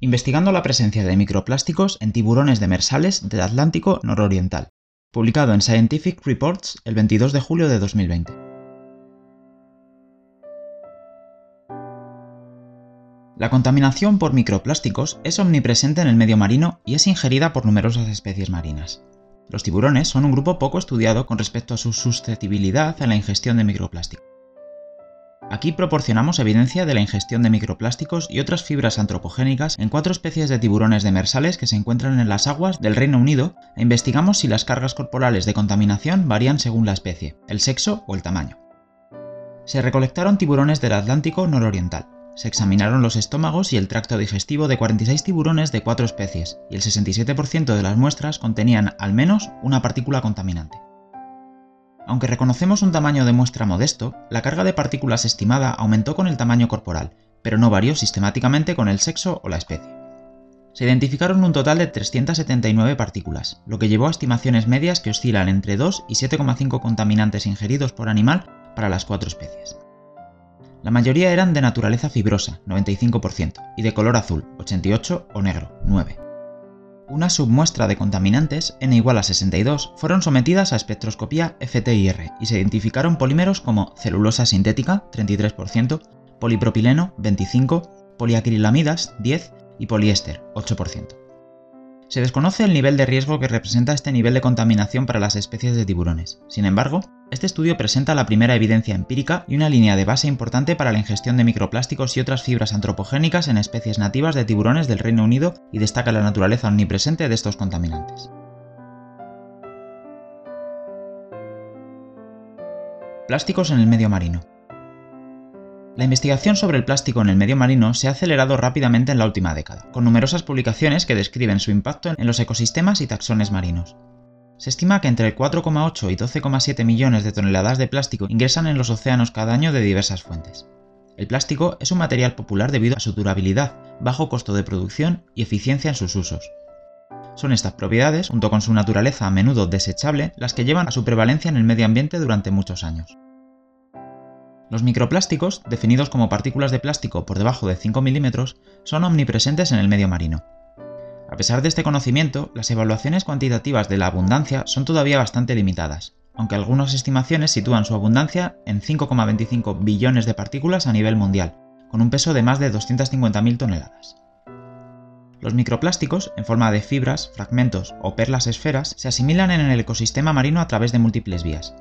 investigando la presencia de microplásticos en tiburones demersales del Atlántico nororiental, publicado en Scientific Reports el 22 de julio de 2020. La contaminación por microplásticos es omnipresente en el medio marino y es ingerida por numerosas especies marinas. Los tiburones son un grupo poco estudiado con respecto a su susceptibilidad a la ingestión de microplásticos. Aquí proporcionamos evidencia de la ingestión de microplásticos y otras fibras antropogénicas en cuatro especies de tiburones demersales que se encuentran en las aguas del Reino Unido e investigamos si las cargas corporales de contaminación varían según la especie, el sexo o el tamaño. Se recolectaron tiburones del Atlántico nororiental. Se examinaron los estómagos y el tracto digestivo de 46 tiburones de cuatro especies, y el 67% de las muestras contenían al menos una partícula contaminante. Aunque reconocemos un tamaño de muestra modesto, la carga de partículas estimada aumentó con el tamaño corporal, pero no varió sistemáticamente con el sexo o la especie. Se identificaron un total de 379 partículas, lo que llevó a estimaciones medias que oscilan entre 2 y 7,5 contaminantes ingeridos por animal para las cuatro especies. La mayoría eran de naturaleza fibrosa, 95%, y de color azul, 88 o negro, 9. Una submuestra de contaminantes, n igual a 62, fueron sometidas a espectroscopía FTIR y se identificaron polímeros como celulosa sintética, 33%, polipropileno, 25%, poliacrilamidas, 10% y poliéster, 8%. Se desconoce el nivel de riesgo que representa este nivel de contaminación para las especies de tiburones. Sin embargo, este estudio presenta la primera evidencia empírica y una línea de base importante para la ingestión de microplásticos y otras fibras antropogénicas en especies nativas de tiburones del Reino Unido y destaca la naturaleza omnipresente de estos contaminantes. Plásticos en el medio marino. La investigación sobre el plástico en el medio marino se ha acelerado rápidamente en la última década, con numerosas publicaciones que describen su impacto en los ecosistemas y taxones marinos. Se estima que entre 4,8 y 12,7 millones de toneladas de plástico ingresan en los océanos cada año de diversas fuentes. El plástico es un material popular debido a su durabilidad, bajo costo de producción y eficiencia en sus usos. Son estas propiedades, junto con su naturaleza a menudo desechable, las que llevan a su prevalencia en el medio ambiente durante muchos años. Los microplásticos, definidos como partículas de plástico por debajo de 5 milímetros, son omnipresentes en el medio marino. A pesar de este conocimiento, las evaluaciones cuantitativas de la abundancia son todavía bastante limitadas, aunque algunas estimaciones sitúan su abundancia en 5,25 billones de partículas a nivel mundial, con un peso de más de 250.000 toneladas. Los microplásticos, en forma de fibras, fragmentos o perlas esferas, se asimilan en el ecosistema marino a través de múltiples vías,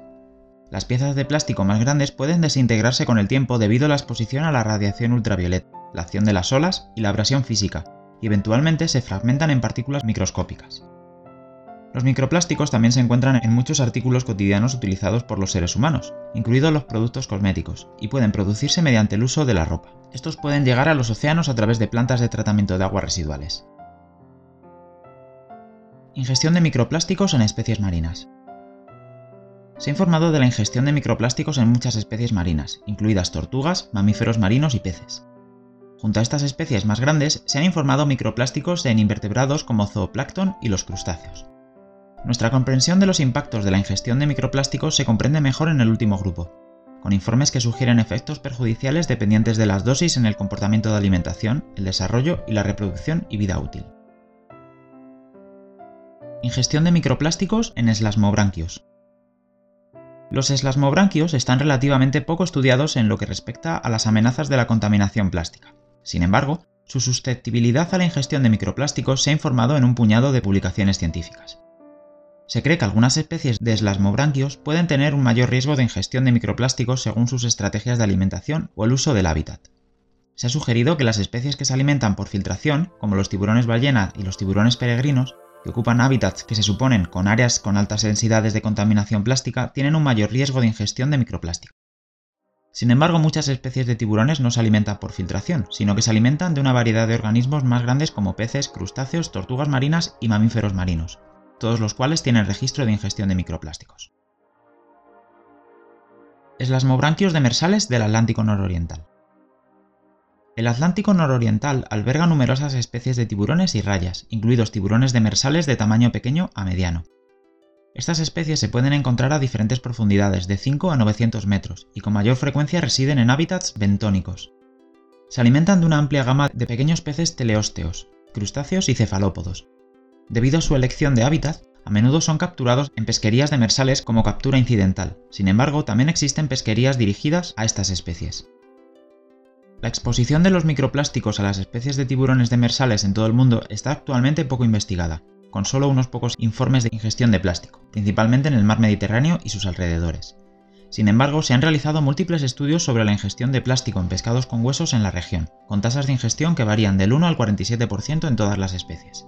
las piezas de plástico más grandes pueden desintegrarse con el tiempo debido a la exposición a la radiación ultravioleta, la acción de las olas y la abrasión física, y eventualmente se fragmentan en partículas microscópicas. Los microplásticos también se encuentran en muchos artículos cotidianos utilizados por los seres humanos, incluidos los productos cosméticos, y pueden producirse mediante el uso de la ropa. Estos pueden llegar a los océanos a través de plantas de tratamiento de aguas residuales. Ingestión de microplásticos en especies marinas. Se ha informado de la ingestión de microplásticos en muchas especies marinas, incluidas tortugas, mamíferos marinos y peces. Junto a estas especies más grandes, se han informado microplásticos en invertebrados como zooplancton y los crustáceos. Nuestra comprensión de los impactos de la ingestión de microplásticos se comprende mejor en el último grupo, con informes que sugieren efectos perjudiciales dependientes de las dosis en el comportamiento de alimentación, el desarrollo y la reproducción y vida útil. Ingestión de microplásticos en eslasmobranquios. Los eslasmobranquios están relativamente poco estudiados en lo que respecta a las amenazas de la contaminación plástica. Sin embargo, su susceptibilidad a la ingestión de microplásticos se ha informado en un puñado de publicaciones científicas. Se cree que algunas especies de eslasmobranquios pueden tener un mayor riesgo de ingestión de microplásticos según sus estrategias de alimentación o el uso del hábitat. Se ha sugerido que las especies que se alimentan por filtración, como los tiburones ballena y los tiburones peregrinos, que ocupan hábitats que se suponen con áreas con altas densidades de contaminación plástica, tienen un mayor riesgo de ingestión de microplástico. Sin embargo, muchas especies de tiburones no se alimentan por filtración, sino que se alimentan de una variedad de organismos más grandes como peces, crustáceos, tortugas marinas y mamíferos marinos, todos los cuales tienen registro de ingestión de microplásticos. Eslasmobranquios demersales del Atlántico nororiental. El Atlántico nororiental alberga numerosas especies de tiburones y rayas, incluidos tiburones demersales de tamaño pequeño a mediano. Estas especies se pueden encontrar a diferentes profundidades, de 5 a 900 metros, y con mayor frecuencia residen en hábitats bentónicos. Se alimentan de una amplia gama de pequeños peces teleósteos, crustáceos y cefalópodos. Debido a su elección de hábitat, a menudo son capturados en pesquerías demersales como captura incidental, sin embargo también existen pesquerías dirigidas a estas especies. La exposición de los microplásticos a las especies de tiburones demersales en todo el mundo está actualmente poco investigada, con solo unos pocos informes de ingestión de plástico, principalmente en el mar Mediterráneo y sus alrededores. Sin embargo, se han realizado múltiples estudios sobre la ingestión de plástico en pescados con huesos en la región, con tasas de ingestión que varían del 1 al 47% en todas las especies.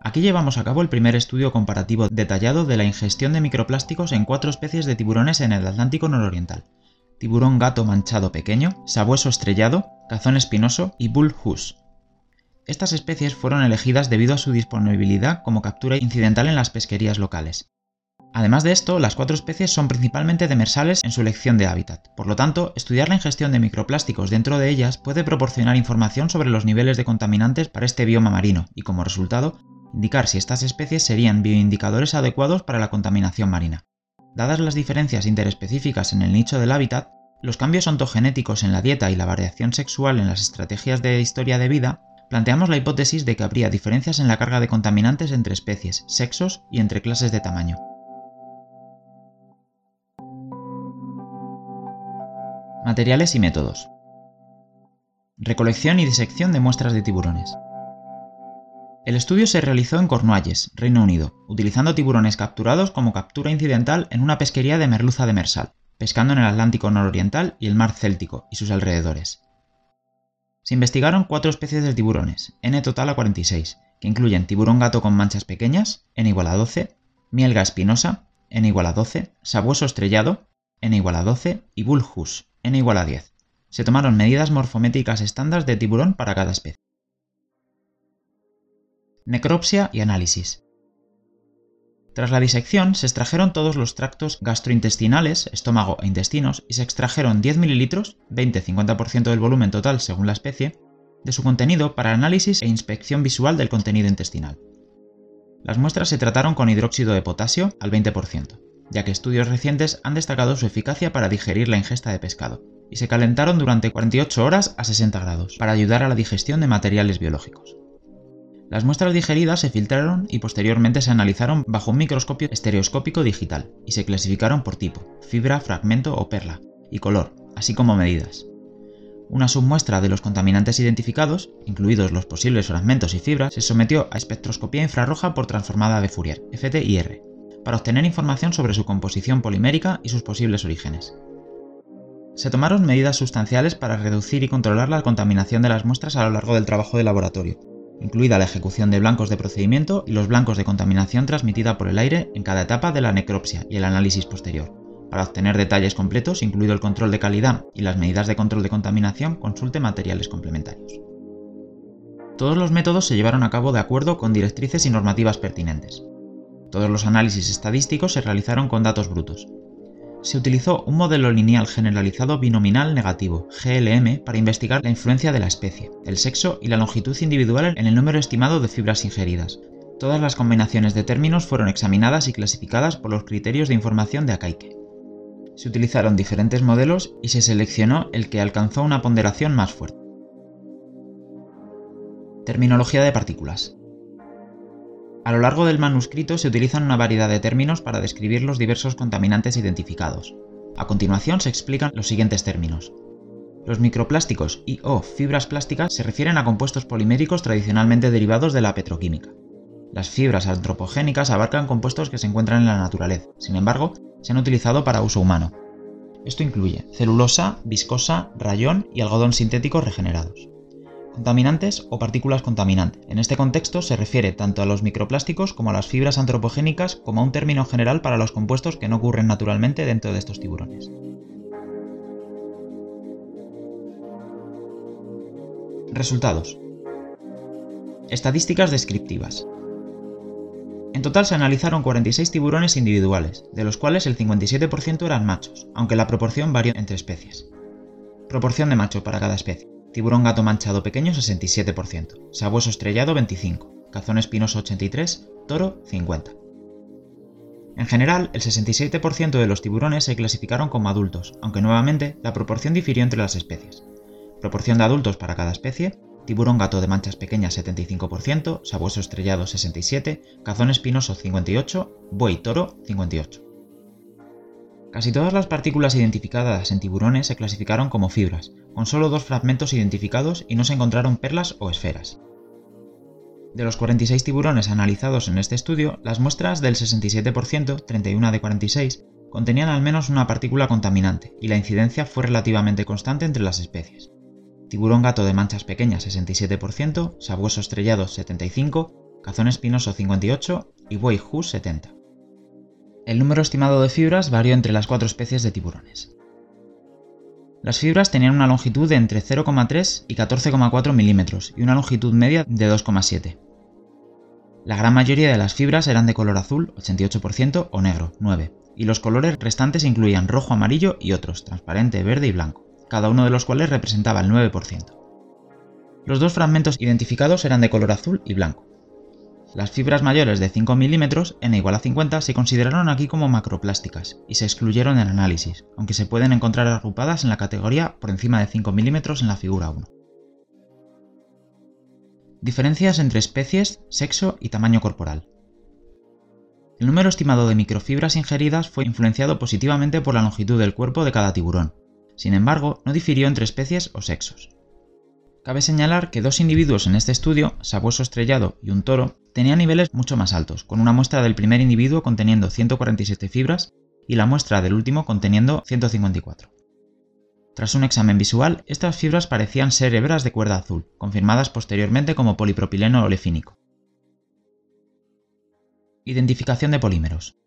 Aquí llevamos a cabo el primer estudio comparativo detallado de la ingestión de microplásticos en cuatro especies de tiburones en el Atlántico nororiental. Tiburón gato manchado pequeño, sabueso estrellado, cazón espinoso y bullhus. Estas especies fueron elegidas debido a su disponibilidad como captura incidental en las pesquerías locales. Además de esto, las cuatro especies son principalmente demersales en su elección de hábitat. Por lo tanto, estudiar la ingestión de microplásticos dentro de ellas puede proporcionar información sobre los niveles de contaminantes para este bioma marino y, como resultado, indicar si estas especies serían bioindicadores adecuados para la contaminación marina. Dadas las diferencias interespecíficas en el nicho del hábitat, los cambios ontogenéticos en la dieta y la variación sexual en las estrategias de historia de vida, planteamos la hipótesis de que habría diferencias en la carga de contaminantes entre especies, sexos y entre clases de tamaño. Materiales y métodos. Recolección y disección de muestras de tiburones. El estudio se realizó en Cornualles, Reino Unido, utilizando tiburones capturados como captura incidental en una pesquería de merluza demersal, pescando en el Atlántico nororiental y el mar Céltico y sus alrededores. Se investigaron cuatro especies de tiburones, n total a 46, que incluyen tiburón gato con manchas pequeñas, n igual a 12, mielga espinosa, n igual a 12, sabueso estrellado, n igual a 12 y bullhus, n igual a 10. Se tomaron medidas morfométricas estándar de tiburón para cada especie necropsia y análisis. Tras la disección, se extrajeron todos los tractos gastrointestinales, estómago e intestinos, y se extrajeron 10 ml, 20-50% del volumen total según la especie, de su contenido para análisis e inspección visual del contenido intestinal. Las muestras se trataron con hidróxido de potasio al 20%, ya que estudios recientes han destacado su eficacia para digerir la ingesta de pescado, y se calentaron durante 48 horas a 60 grados, para ayudar a la digestión de materiales biológicos. Las muestras digeridas se filtraron y posteriormente se analizaron bajo un microscopio estereoscópico digital y se clasificaron por tipo, fibra, fragmento o perla, y color, así como medidas. Una submuestra de los contaminantes identificados, incluidos los posibles fragmentos y fibras, se sometió a espectroscopía infrarroja por transformada de Fourier, FTIR, para obtener información sobre su composición polimérica y sus posibles orígenes. Se tomaron medidas sustanciales para reducir y controlar la contaminación de las muestras a lo largo del trabajo de laboratorio, incluida la ejecución de blancos de procedimiento y los blancos de contaminación transmitida por el aire en cada etapa de la necropsia y el análisis posterior. Para obtener detalles completos, incluido el control de calidad y las medidas de control de contaminación, consulte materiales complementarios. Todos los métodos se llevaron a cabo de acuerdo con directrices y normativas pertinentes. Todos los análisis estadísticos se realizaron con datos brutos, se utilizó un modelo lineal generalizado binominal negativo, GLM, para investigar la influencia de la especie, el sexo y la longitud individual en el número estimado de fibras ingeridas. Todas las combinaciones de términos fueron examinadas y clasificadas por los criterios de información de Akaike. Se utilizaron diferentes modelos y se seleccionó el que alcanzó una ponderación más fuerte. Terminología de partículas. A lo largo del manuscrito se utilizan una variedad de términos para describir los diversos contaminantes identificados. A continuación se explican los siguientes términos. Los microplásticos y o fibras plásticas se refieren a compuestos poliméricos tradicionalmente derivados de la petroquímica. Las fibras antropogénicas abarcan compuestos que se encuentran en la naturaleza, sin embargo, se han utilizado para uso humano. Esto incluye celulosa, viscosa, rayón y algodón sintéticos regenerados. Contaminantes o partículas contaminantes. En este contexto se refiere tanto a los microplásticos como a las fibras antropogénicas como a un término general para los compuestos que no ocurren naturalmente dentro de estos tiburones. Resultados. Estadísticas descriptivas. En total se analizaron 46 tiburones individuales, de los cuales el 57% eran machos, aunque la proporción varió entre especies. Proporción de macho para cada especie. Tiburón gato manchado pequeño 67%, sabueso estrellado 25%, cazón espinoso 83%, toro 50%. En general, el 67% de los tiburones se clasificaron como adultos, aunque nuevamente la proporción difirió entre las especies. proporción de adultos para cada especie, tiburón gato de manchas pequeñas 75%, sabueso estrellado 67%, cazón espinoso 58%, buey toro 58%. Casi todas las partículas identificadas en tiburones se clasificaron como fibras, con solo dos fragmentos identificados y no se encontraron perlas o esferas. De los 46 tiburones analizados en este estudio, las muestras del 67%, 31 de 46, contenían al menos una partícula contaminante, y la incidencia fue relativamente constante entre las especies. Tiburón gato de manchas pequeñas 67%, sabueso estrellado 75%, cazón espinoso 58% y buey hus 70%. El número estimado de fibras varió entre las cuatro especies de tiburones. Las fibras tenían una longitud de entre 0,3 y 14,4 milímetros y una longitud media de 2,7. La gran mayoría de las fibras eran de color azul, 88%, o negro, 9%, y los colores restantes incluían rojo, amarillo y otros, transparente, verde y blanco, cada uno de los cuales representaba el 9%. Los dos fragmentos identificados eran de color azul y blanco. Las fibras mayores de 5 milímetros, n igual a 50, se consideraron aquí como macroplásticas y se excluyeron en análisis, aunque se pueden encontrar agrupadas en la categoría por encima de 5 milímetros en la figura 1. Diferencias entre especies, sexo y tamaño corporal. El número estimado de microfibras ingeridas fue influenciado positivamente por la longitud del cuerpo de cada tiburón. Sin embargo, no difirió entre especies o sexos. Cabe señalar que dos individuos en este estudio, sabueso estrellado y un toro, tenían niveles mucho más altos, con una muestra del primer individuo conteniendo 147 fibras y la muestra del último conteniendo 154. Tras un examen visual, estas fibras parecían ser hebras de cuerda azul, confirmadas posteriormente como polipropileno olefínico. Identificación de polímeros.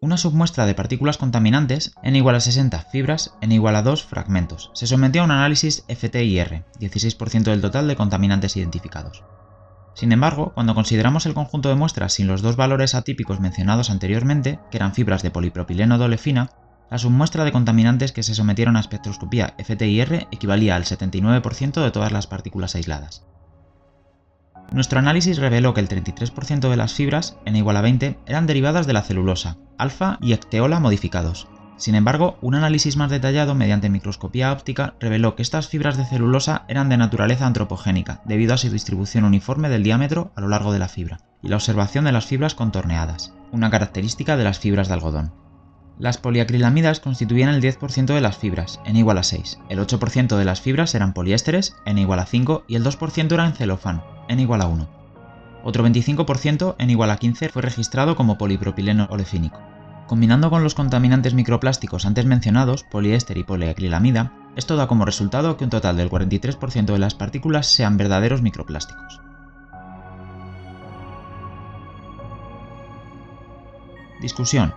Una submuestra de partículas contaminantes, n igual a 60 fibras, n igual a 2 fragmentos, se sometió a un análisis FTIR, 16% del total de contaminantes identificados. Sin embargo, cuando consideramos el conjunto de muestras sin los dos valores atípicos mencionados anteriormente, que eran fibras de polipropileno de olefina, la submuestra de contaminantes que se sometieron a espectroscopía FTIR equivalía al 79% de todas las partículas aisladas. Nuestro análisis reveló que el 33% de las fibras, n igual a 20, eran derivadas de la celulosa, alfa y ecteola modificados. Sin embargo, un análisis más detallado mediante microscopía óptica reveló que estas fibras de celulosa eran de naturaleza antropogénica, debido a su distribución uniforme del diámetro a lo largo de la fibra, y la observación de las fibras contorneadas, una característica de las fibras de algodón. Las poliacrilamidas constituían el 10% de las fibras, n igual a 6, el 8% de las fibras eran poliésteres, n igual a 5, y el 2% eran celofán, n igual a 1. Otro 25% n igual a 15 fue registrado como polipropileno olefínico. Combinando con los contaminantes microplásticos antes mencionados, poliéster y poliacrilamida, esto da como resultado que un total del 43% de las partículas sean verdaderos microplásticos. Discusión.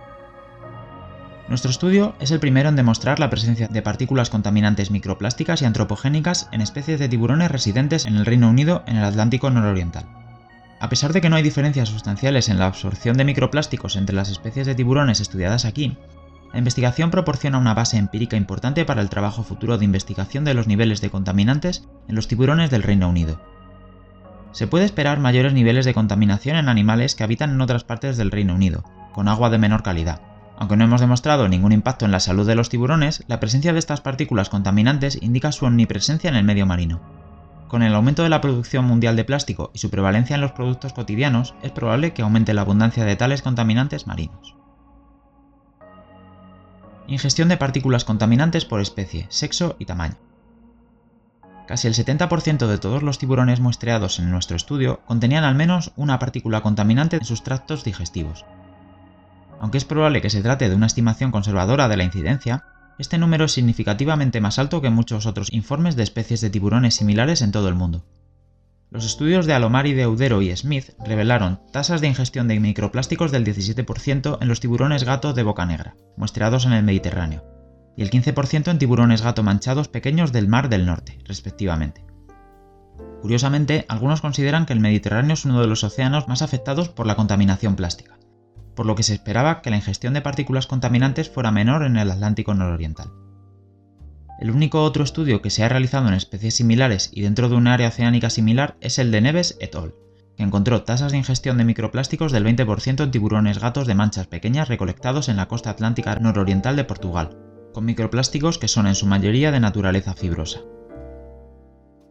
Nuestro estudio es el primero en demostrar la presencia de partículas contaminantes microplásticas y antropogénicas en especies de tiburones residentes en el Reino Unido en el Atlántico nororiental. A pesar de que no hay diferencias sustanciales en la absorción de microplásticos entre las especies de tiburones estudiadas aquí, la investigación proporciona una base empírica importante para el trabajo futuro de investigación de los niveles de contaminantes en los tiburones del Reino Unido. Se puede esperar mayores niveles de contaminación en animales que habitan en otras partes del Reino Unido, con agua de menor calidad, aunque no hemos demostrado ningún impacto en la salud de los tiburones, la presencia de estas partículas contaminantes indica su omnipresencia en el medio marino. Con el aumento de la producción mundial de plástico y su prevalencia en los productos cotidianos, es probable que aumente la abundancia de tales contaminantes marinos. Ingestión de partículas contaminantes por especie, sexo y tamaño. Casi el 70% de todos los tiburones muestreados en nuestro estudio contenían al menos una partícula contaminante en sus tractos digestivos, aunque es probable que se trate de una estimación conservadora de la incidencia, este número es significativamente más alto que muchos otros informes de especies de tiburones similares en todo el mundo. Los estudios de Alomari de Eudero y Smith revelaron tasas de ingestión de microplásticos del 17% en los tiburones gato de boca negra, muestreados en el Mediterráneo, y el 15% en tiburones gato manchados pequeños del Mar del Norte, respectivamente. Curiosamente, algunos consideran que el Mediterráneo es uno de los océanos más afectados por la contaminación plástica por lo que se esperaba que la ingestión de partículas contaminantes fuera menor en el Atlántico nororiental. El único otro estudio que se ha realizado en especies similares y dentro de un área oceánica similar es el de Neves et al., que encontró tasas de ingestión de microplásticos del 20% en tiburones gatos de manchas pequeñas recolectados en la costa atlántica nororiental de Portugal, con microplásticos que son en su mayoría de naturaleza fibrosa.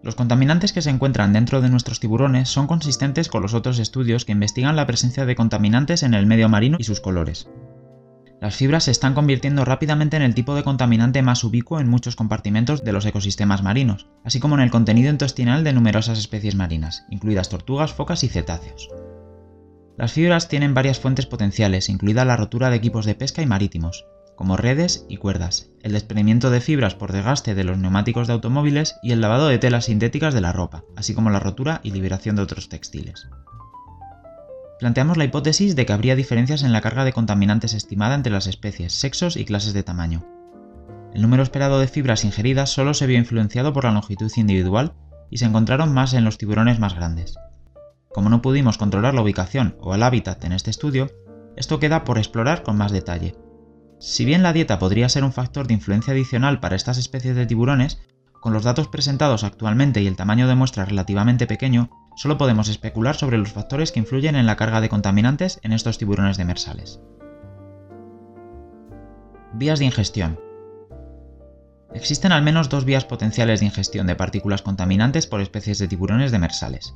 Los contaminantes que se encuentran dentro de nuestros tiburones son consistentes con los otros estudios que investigan la presencia de contaminantes en el medio marino y sus colores. Las fibras se están convirtiendo rápidamente en el tipo de contaminante más ubicuo en muchos compartimentos de los ecosistemas marinos, así como en el contenido intestinal de numerosas especies marinas, incluidas tortugas, focas y cetáceos. Las fibras tienen varias fuentes potenciales, incluida la rotura de equipos de pesca y marítimos, como redes y cuerdas, el desprendimiento de fibras por desgaste de los neumáticos de automóviles y el lavado de telas sintéticas de la ropa, así como la rotura y liberación de otros textiles. Planteamos la hipótesis de que habría diferencias en la carga de contaminantes estimada entre las especies, sexos y clases de tamaño. El número esperado de fibras ingeridas solo se vio influenciado por la longitud individual y se encontraron más en los tiburones más grandes. Como no pudimos controlar la ubicación o el hábitat en este estudio, esto queda por explorar con más detalle, si bien la dieta podría ser un factor de influencia adicional para estas especies de tiburones, con los datos presentados actualmente y el tamaño de muestra relativamente pequeño, solo podemos especular sobre los factores que influyen en la carga de contaminantes en estos tiburones demersales. Vías de ingestión. Existen al menos dos vías potenciales de ingestión de partículas contaminantes por especies de tiburones demersales.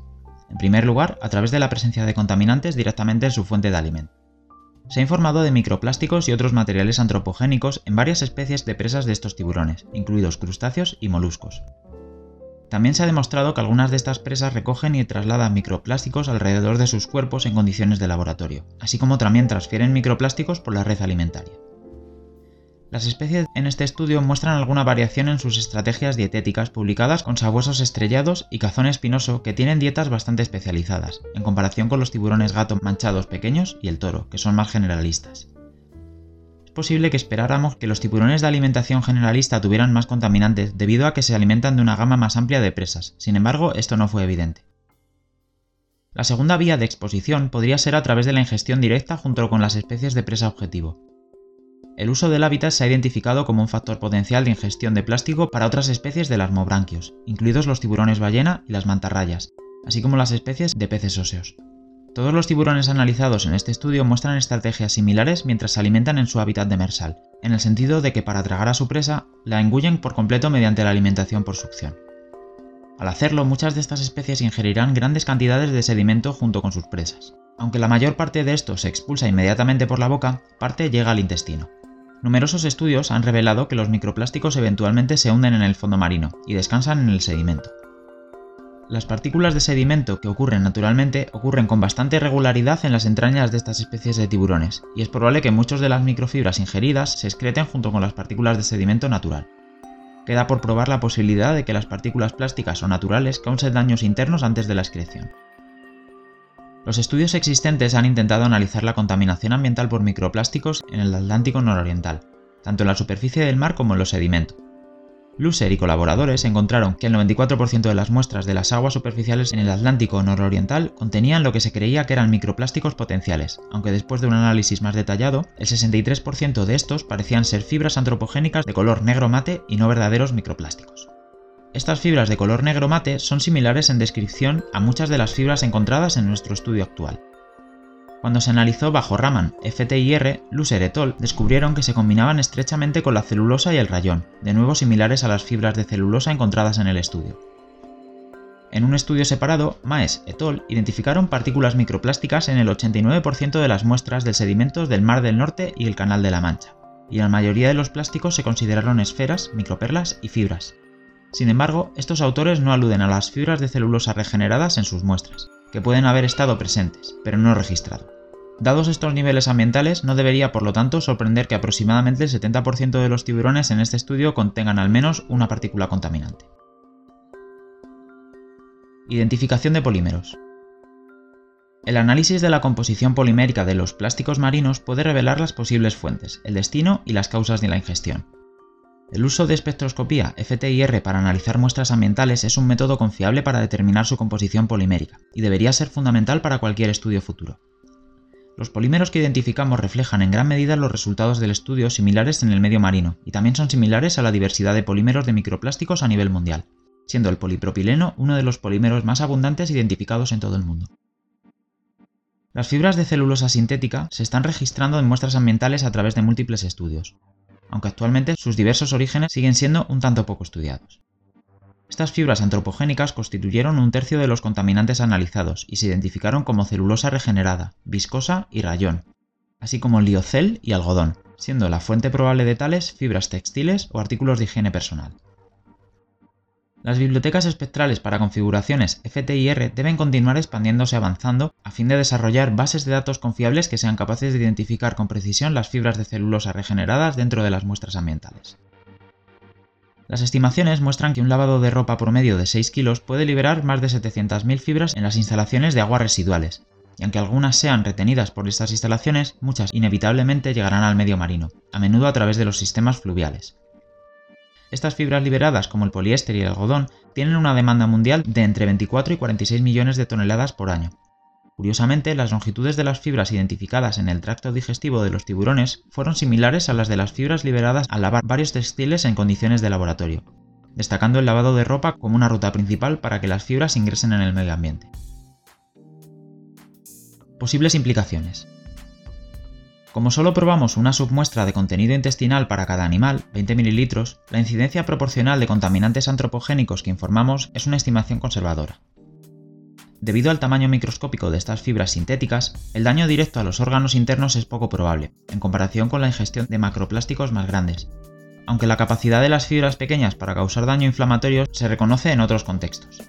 En primer lugar, a través de la presencia de contaminantes directamente en su fuente de alimento. Se ha informado de microplásticos y otros materiales antropogénicos en varias especies de presas de estos tiburones, incluidos crustáceos y moluscos. También se ha demostrado que algunas de estas presas recogen y trasladan microplásticos alrededor de sus cuerpos en condiciones de laboratorio, así como también transfieren microplásticos por la red alimentaria. Las especies en este estudio muestran alguna variación en sus estrategias dietéticas publicadas con sabuesos estrellados y cazón espinoso que tienen dietas bastante especializadas, en comparación con los tiburones gato manchados pequeños y el toro, que son más generalistas. Es posible que esperáramos que los tiburones de alimentación generalista tuvieran más contaminantes debido a que se alimentan de una gama más amplia de presas, sin embargo esto no fue evidente. La segunda vía de exposición podría ser a través de la ingestión directa junto con las especies de presa objetivo, el uso del hábitat se ha identificado como un factor potencial de ingestión de plástico para otras especies de lasmobranquios, incluidos los tiburones ballena y las mantarrayas, así como las especies de peces óseos. Todos los tiburones analizados en este estudio muestran estrategias similares mientras se alimentan en su hábitat demersal, en el sentido de que para tragar a su presa la engullen por completo mediante la alimentación por succión. Al hacerlo, muchas de estas especies ingerirán grandes cantidades de sedimento junto con sus presas. Aunque la mayor parte de esto se expulsa inmediatamente por la boca, parte llega al intestino. Numerosos estudios han revelado que los microplásticos eventualmente se hunden en el fondo marino y descansan en el sedimento. Las partículas de sedimento que ocurren naturalmente ocurren con bastante regularidad en las entrañas de estas especies de tiburones, y es probable que muchas de las microfibras ingeridas se excreten junto con las partículas de sedimento natural. Queda por probar la posibilidad de que las partículas plásticas o naturales causen daños internos antes de la excreción. Los estudios existentes han intentado analizar la contaminación ambiental por microplásticos en el Atlántico nororiental, tanto en la superficie del mar como en los sedimentos. Lucer y colaboradores encontraron que el 94% de las muestras de las aguas superficiales en el Atlántico nororiental contenían lo que se creía que eran microplásticos potenciales, aunque después de un análisis más detallado, el 63% de estos parecían ser fibras antropogénicas de color negro mate y no verdaderos microplásticos. Estas fibras de color negro mate son similares en descripción a muchas de las fibras encontradas en nuestro estudio actual. Cuando se analizó bajo Raman, FTIR, Lucer et al. descubrieron que se combinaban estrechamente con la celulosa y el rayón, de nuevo similares a las fibras de celulosa encontradas en el estudio. En un estudio separado, Maes et al. identificaron partículas microplásticas en el 89% de las muestras de sedimentos del Mar del Norte y el Canal de la Mancha, y la mayoría de los plásticos se consideraron esferas, microperlas y fibras, sin embargo, estos autores no aluden a las fibras de celulosa regeneradas en sus muestras, que pueden haber estado presentes, pero no registrado. Dados estos niveles ambientales, no debería por lo tanto sorprender que aproximadamente el 70% de los tiburones en este estudio contengan al menos una partícula contaminante. Identificación de polímeros. El análisis de la composición polimérica de los plásticos marinos puede revelar las posibles fuentes, el destino y las causas de la ingestión. El uso de espectroscopía FTIR para analizar muestras ambientales es un método confiable para determinar su composición polimérica, y debería ser fundamental para cualquier estudio futuro. Los polímeros que identificamos reflejan en gran medida los resultados del estudio similares en el medio marino, y también son similares a la diversidad de polímeros de microplásticos a nivel mundial, siendo el polipropileno uno de los polímeros más abundantes identificados en todo el mundo. Las fibras de celulosa sintética se están registrando en muestras ambientales a través de múltiples estudios, aunque actualmente sus diversos orígenes siguen siendo un tanto poco estudiados. Estas fibras antropogénicas constituyeron un tercio de los contaminantes analizados y se identificaron como celulosa regenerada, viscosa y rayón, así como liocel y algodón, siendo la fuente probable de tales fibras textiles o artículos de higiene personal. Las bibliotecas espectrales para configuraciones FTIR deben continuar expandiéndose avanzando a fin de desarrollar bases de datos confiables que sean capaces de identificar con precisión las fibras de celulosa regeneradas dentro de las muestras ambientales. Las estimaciones muestran que un lavado de ropa promedio de 6 kilos puede liberar más de 700.000 fibras en las instalaciones de aguas residuales, y aunque algunas sean retenidas por estas instalaciones, muchas inevitablemente llegarán al medio marino, a menudo a través de los sistemas fluviales. Estas fibras liberadas, como el poliéster y el algodón, tienen una demanda mundial de entre 24 y 46 millones de toneladas por año, Curiosamente, las longitudes de las fibras identificadas en el tracto digestivo de los tiburones fueron similares a las de las fibras liberadas al lavar varios textiles en condiciones de laboratorio, destacando el lavado de ropa como una ruta principal para que las fibras ingresen en el medio ambiente. Posibles implicaciones. Como solo probamos una submuestra de contenido intestinal para cada animal, 20 ml, la incidencia proporcional de contaminantes antropogénicos que informamos es una estimación conservadora. Debido al tamaño microscópico de estas fibras sintéticas, el daño directo a los órganos internos es poco probable, en comparación con la ingestión de macroplásticos más grandes, aunque la capacidad de las fibras pequeñas para causar daño inflamatorio se reconoce en otros contextos.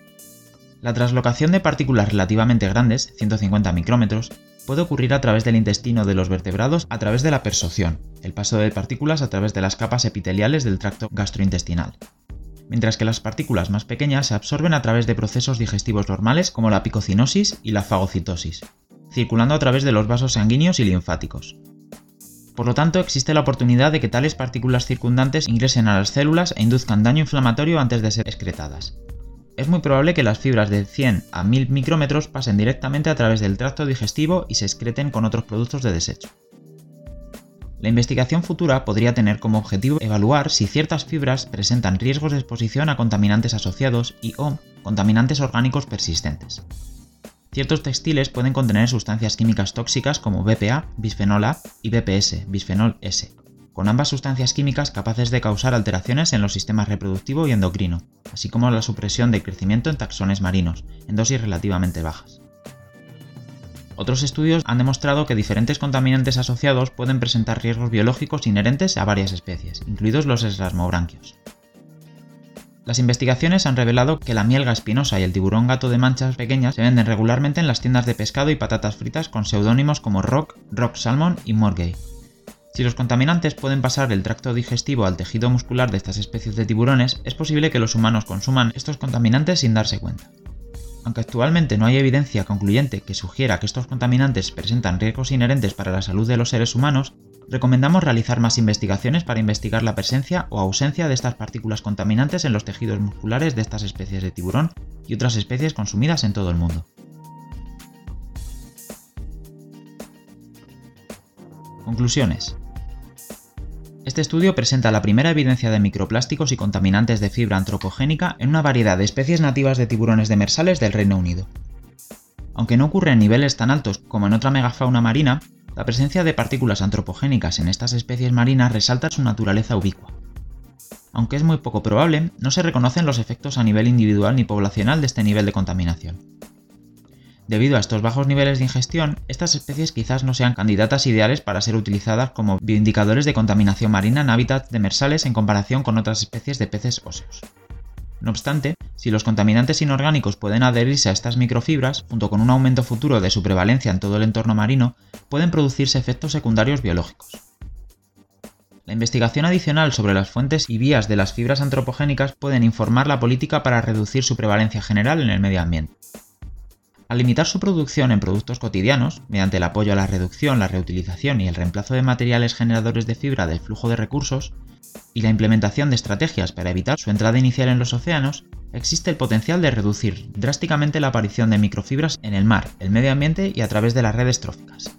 La traslocación de partículas relativamente grandes, 150 micrómetros, puede ocurrir a través del intestino de los vertebrados a través de la persorción, el paso de partículas a través de las capas epiteliales del tracto gastrointestinal mientras que las partículas más pequeñas se absorben a través de procesos digestivos normales como la picocinosis y la fagocitosis, circulando a través de los vasos sanguíneos y linfáticos. Por lo tanto, existe la oportunidad de que tales partículas circundantes ingresen a las células e induzcan daño inflamatorio antes de ser excretadas. Es muy probable que las fibras de 100 a 1000 micrómetros pasen directamente a través del tracto digestivo y se excreten con otros productos de desecho. La investigación futura podría tener como objetivo evaluar si ciertas fibras presentan riesgos de exposición a contaminantes asociados y o contaminantes orgánicos persistentes. Ciertos textiles pueden contener sustancias químicas tóxicas como BPA, bisfenol A y BPS, bisfenol S, con ambas sustancias químicas capaces de causar alteraciones en los sistemas reproductivo y endocrino, así como la supresión de crecimiento en taxones marinos, en dosis relativamente bajas. Otros estudios han demostrado que diferentes contaminantes asociados pueden presentar riesgos biológicos inherentes a varias especies, incluidos los eslasmobranquios. Las investigaciones han revelado que la mielga espinosa y el tiburón gato de manchas pequeñas se venden regularmente en las tiendas de pescado y patatas fritas con seudónimos como rock, rock salmon y morgay. Si los contaminantes pueden pasar del tracto digestivo al tejido muscular de estas especies de tiburones, es posible que los humanos consuman estos contaminantes sin darse cuenta. Aunque actualmente no hay evidencia concluyente que sugiera que estos contaminantes presentan riesgos inherentes para la salud de los seres humanos, recomendamos realizar más investigaciones para investigar la presencia o ausencia de estas partículas contaminantes en los tejidos musculares de estas especies de tiburón y otras especies consumidas en todo el mundo. Conclusiones. Este estudio presenta la primera evidencia de microplásticos y contaminantes de fibra antropogénica en una variedad de especies nativas de tiburones demersales del Reino Unido. Aunque no ocurre en niveles tan altos como en otra megafauna marina, la presencia de partículas antropogénicas en estas especies marinas resalta su naturaleza ubicua. Aunque es muy poco probable, no se reconocen los efectos a nivel individual ni poblacional de este nivel de contaminación. Debido a estos bajos niveles de ingestión, estas especies quizás no sean candidatas ideales para ser utilizadas como bioindicadores de contaminación marina en hábitats demersales en comparación con otras especies de peces óseos. No obstante, si los contaminantes inorgánicos pueden adherirse a estas microfibras, junto con un aumento futuro de su prevalencia en todo el entorno marino, pueden producirse efectos secundarios biológicos. La investigación adicional sobre las fuentes y vías de las fibras antropogénicas pueden informar la política para reducir su prevalencia general en el medio ambiente. Al limitar su producción en productos cotidianos, mediante el apoyo a la reducción, la reutilización y el reemplazo de materiales generadores de fibra del flujo de recursos, y la implementación de estrategias para evitar su entrada inicial en los océanos, existe el potencial de reducir drásticamente la aparición de microfibras en el mar, el medio ambiente y a través de las redes tróficas.